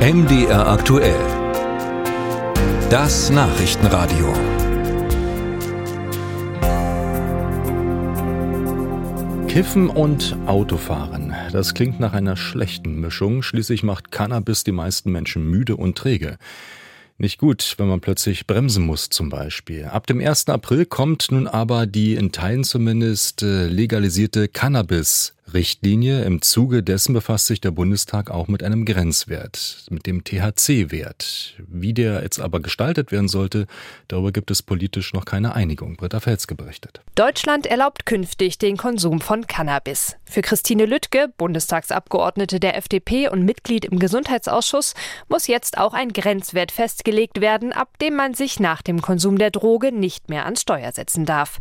MDR aktuell. Das Nachrichtenradio. Kiffen und Autofahren. Das klingt nach einer schlechten Mischung. Schließlich macht Cannabis die meisten Menschen müde und träge. Nicht gut, wenn man plötzlich bremsen muss zum Beispiel. Ab dem 1. April kommt nun aber die in Teilen zumindest äh, legalisierte Cannabis Richtlinie. Im Zuge dessen befasst sich der Bundestag auch mit einem Grenzwert, mit dem THC-Wert. Wie der jetzt aber gestaltet werden sollte, darüber gibt es politisch noch keine Einigung. Britta Felske berichtet. Deutschland erlaubt künftig den Konsum von Cannabis. Für Christine Lüttke, Bundestagsabgeordnete der FDP und Mitglied im Gesundheitsausschuss, muss jetzt auch ein Grenzwert festgelegt werden, ab dem man sich nach dem Konsum der Droge nicht mehr ans Steuer setzen darf.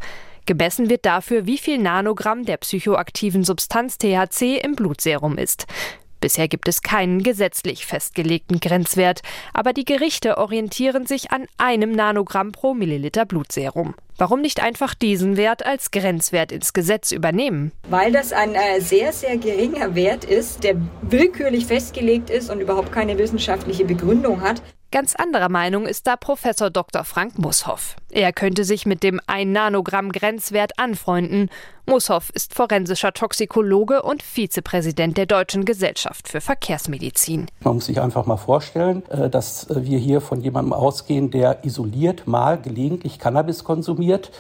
Gemessen wird dafür, wie viel Nanogramm der psychoaktiven Substanz THC im Blutserum ist. Bisher gibt es keinen gesetzlich festgelegten Grenzwert, aber die Gerichte orientieren sich an einem Nanogramm pro Milliliter Blutserum. Warum nicht einfach diesen Wert als Grenzwert ins Gesetz übernehmen? Weil das ein äh, sehr, sehr geringer Wert ist, der willkürlich festgelegt ist und überhaupt keine wissenschaftliche Begründung hat. Ganz anderer Meinung ist da Professor Dr. Frank Mushoff. Er könnte sich mit dem 1 Nanogramm Grenzwert anfreunden. Mushoff ist forensischer Toxikologe und Vizepräsident der Deutschen Gesellschaft für Verkehrsmedizin. Man muss sich einfach mal vorstellen, äh, dass äh, wir hier von jemandem ausgehen, der isoliert mal gelegentlich Cannabis konsumiert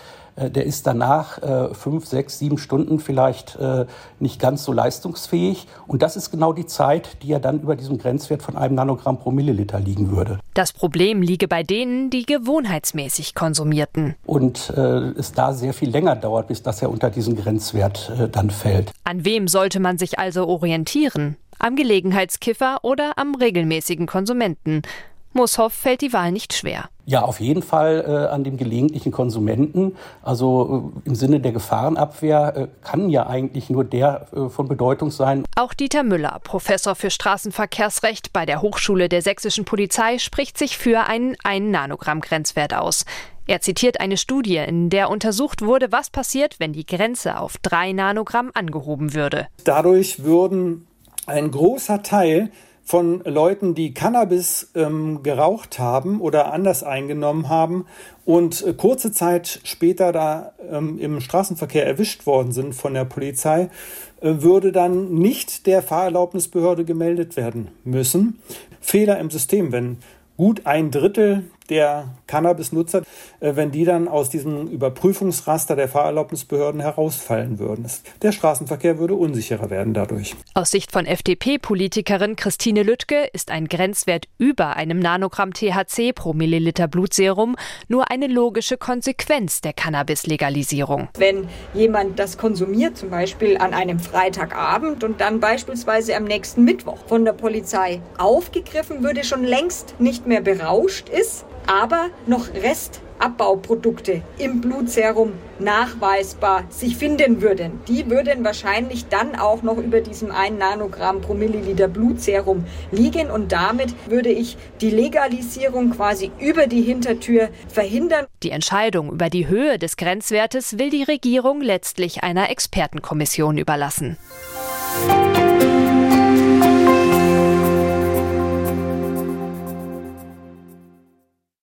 der ist danach äh, fünf, sechs, sieben Stunden vielleicht äh, nicht ganz so leistungsfähig. Und das ist genau die Zeit, die ja dann über diesem Grenzwert von einem Nanogramm pro Milliliter liegen würde. Das Problem liege bei denen, die gewohnheitsmäßig konsumierten. Und äh, es da sehr viel länger dauert, bis das er unter diesen Grenzwert äh, dann fällt. An wem sollte man sich also orientieren? Am Gelegenheitskiffer oder am regelmäßigen Konsumenten? Mushoff fällt die Wahl nicht schwer. Ja, auf jeden Fall äh, an dem gelegentlichen Konsumenten. Also äh, im Sinne der Gefahrenabwehr äh, kann ja eigentlich nur der äh, von Bedeutung sein. Auch Dieter Müller, Professor für Straßenverkehrsrecht bei der Hochschule der sächsischen Polizei, spricht sich für einen 1 Nanogramm Grenzwert aus. Er zitiert eine Studie, in der untersucht wurde, was passiert, wenn die Grenze auf 3 Nanogramm angehoben würde. Dadurch würden ein großer Teil von Leuten, die Cannabis ähm, geraucht haben oder anders eingenommen haben und äh, kurze Zeit später da ähm, im Straßenverkehr erwischt worden sind von der Polizei, äh, würde dann nicht der Fahrerlaubnisbehörde gemeldet werden müssen. Fehler im System, wenn gut ein Drittel der Cannabis-Nutzer, äh, wenn die dann aus diesem Überprüfungsraster der Fahrerlaubnisbehörden herausfallen würden. Der Straßenverkehr würde unsicherer werden dadurch. Aus Sicht von FDP-Politikerin Christine Lüttke ist ein Grenzwert über einem Nanogramm THC pro Milliliter Blutserum nur eine logische Konsequenz der Cannabis-Legalisierung. Wenn jemand das konsumiert, zum Beispiel an einem Freitagabend und dann beispielsweise am nächsten Mittwoch von der Polizei aufgegriffen würde, schon längst nicht mehr berauscht ist, aber noch Restabbauprodukte im Blutserum nachweisbar sich finden würden. Die würden wahrscheinlich dann auch noch über diesem 1 Nanogramm pro Milliliter Blutserum liegen und damit würde ich die Legalisierung quasi über die Hintertür verhindern. Die Entscheidung über die Höhe des Grenzwertes will die Regierung letztlich einer Expertenkommission überlassen. Musik